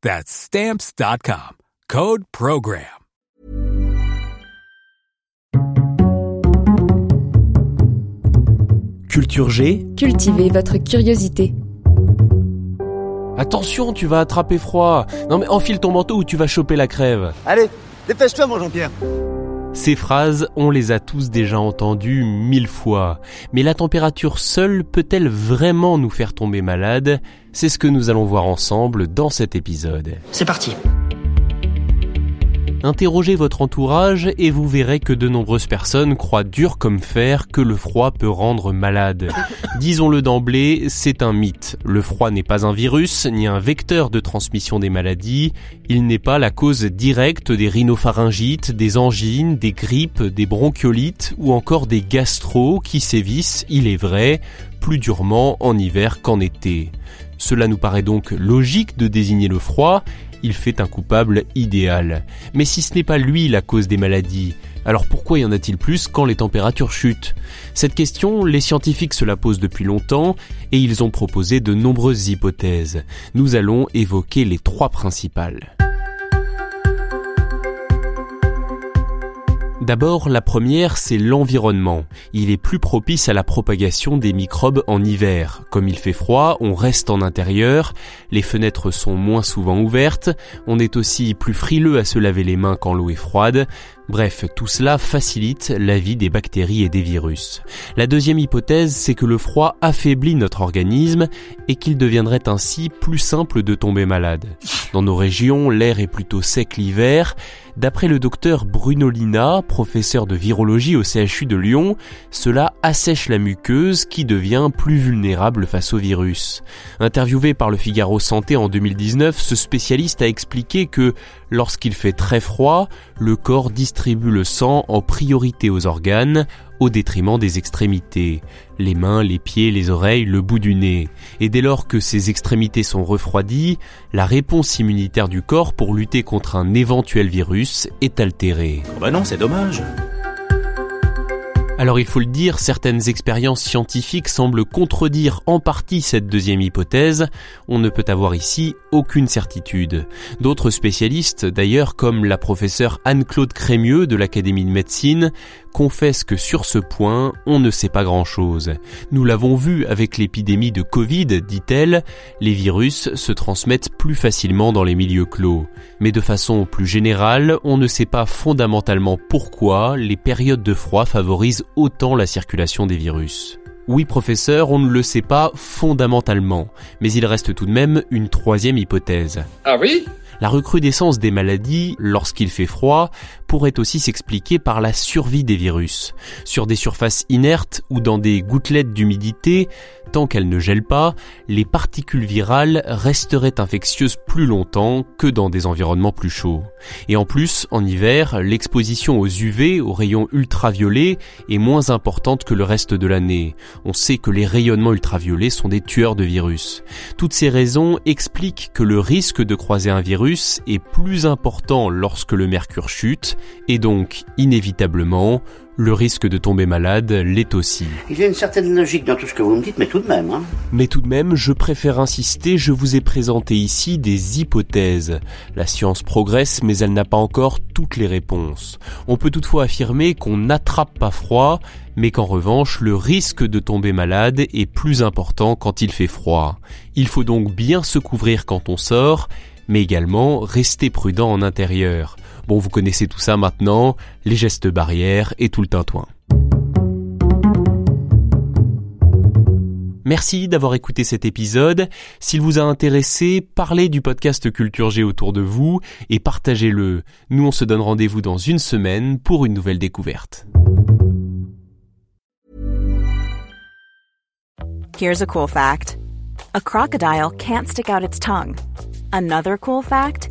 That's Stamps.com. Code PROGRAM. Culture G. Cultivez votre curiosité. Attention, tu vas attraper froid. Non mais enfile ton manteau ou tu vas choper la crève. Allez, dépêche-toi mon Jean-Pierre. Ces phrases, on les a tous déjà entendues mille fois. Mais la température seule peut-elle vraiment nous faire tomber malade? C'est ce que nous allons voir ensemble dans cet épisode. C'est parti. Interrogez votre entourage et vous verrez que de nombreuses personnes croient dur comme fer que le froid peut rendre malade. Disons-le d'emblée, c'est un mythe. Le froid n'est pas un virus, ni un vecteur de transmission des maladies. Il n'est pas la cause directe des rhinopharyngites, des angines, des grippes, des bronchiolites ou encore des gastro qui sévissent, il est vrai, plus durement en hiver qu'en été. Cela nous paraît donc logique de désigner le froid, il fait un coupable idéal. Mais si ce n'est pas lui la cause des maladies, alors pourquoi y en a-t-il plus quand les températures chutent? Cette question, les scientifiques se la posent depuis longtemps et ils ont proposé de nombreuses hypothèses. Nous allons évoquer les trois principales. D'abord, la première, c'est l'environnement. Il est plus propice à la propagation des microbes en hiver. Comme il fait froid, on reste en intérieur, les fenêtres sont moins souvent ouvertes, on est aussi plus frileux à se laver les mains quand l'eau est froide, Bref, tout cela facilite la vie des bactéries et des virus. La deuxième hypothèse, c'est que le froid affaiblit notre organisme et qu'il deviendrait ainsi plus simple de tomber malade. Dans nos régions, l'air est plutôt sec l'hiver. D'après le docteur Bruno Lina, professeur de virologie au CHU de Lyon, cela assèche la muqueuse qui devient plus vulnérable face au virus. Interviewé par le Figaro Santé en 2019, ce spécialiste a expliqué que lorsqu'il fait très froid, le corps le sang en priorité aux organes, au détriment des extrémités, les mains, les pieds, les oreilles, le bout du nez. Et dès lors que ces extrémités sont refroidies, la réponse immunitaire du corps pour lutter contre un éventuel virus est altérée. Oh bah non, c'est dommage. Alors il faut le dire, certaines expériences scientifiques semblent contredire en partie cette deuxième hypothèse. On ne peut avoir ici aucune certitude. D'autres spécialistes, d'ailleurs comme la professeure Anne-Claude Crémieux de l'Académie de médecine, confessent que sur ce point, on ne sait pas grand-chose. Nous l'avons vu avec l'épidémie de Covid, dit-elle, les virus se transmettent plus facilement dans les milieux clos. Mais de façon plus générale, on ne sait pas fondamentalement pourquoi les périodes de froid favorisent autant la circulation des virus. Oui, professeur, on ne le sait pas fondamentalement, mais il reste tout de même une troisième hypothèse. Ah oui? La recrudescence des maladies, lorsqu'il fait froid, pourrait aussi s'expliquer par la survie des virus. Sur des surfaces inertes ou dans des gouttelettes d'humidité, tant qu'elles ne gèlent pas, les particules virales resteraient infectieuses plus longtemps que dans des environnements plus chauds. Et en plus, en hiver, l'exposition aux UV, aux rayons ultraviolets, est moins importante que le reste de l'année. On sait que les rayonnements ultraviolets sont des tueurs de virus. Toutes ces raisons expliquent que le risque de croiser un virus est plus important lorsque le mercure chute, et donc, inévitablement, le risque de tomber malade l'est aussi. Il y a une certaine logique dans tout ce que vous me dites, mais tout de même. Hein. Mais tout de même, je préfère insister, je vous ai présenté ici des hypothèses. La science progresse, mais elle n'a pas encore toutes les réponses. On peut toutefois affirmer qu'on n'attrape pas froid, mais qu'en revanche, le risque de tomber malade est plus important quand il fait froid. Il faut donc bien se couvrir quand on sort, mais également rester prudent en intérieur. Bon, vous connaissez tout ça maintenant, les gestes barrières et tout le tintouin. Merci d'avoir écouté cet épisode. S'il vous a intéressé, parlez du podcast Culture G autour de vous et partagez-le. Nous, on se donne rendez-vous dans une semaine pour une nouvelle découverte. Here's a cool fact. A crocodile can't stick out its tongue. Another cool fact,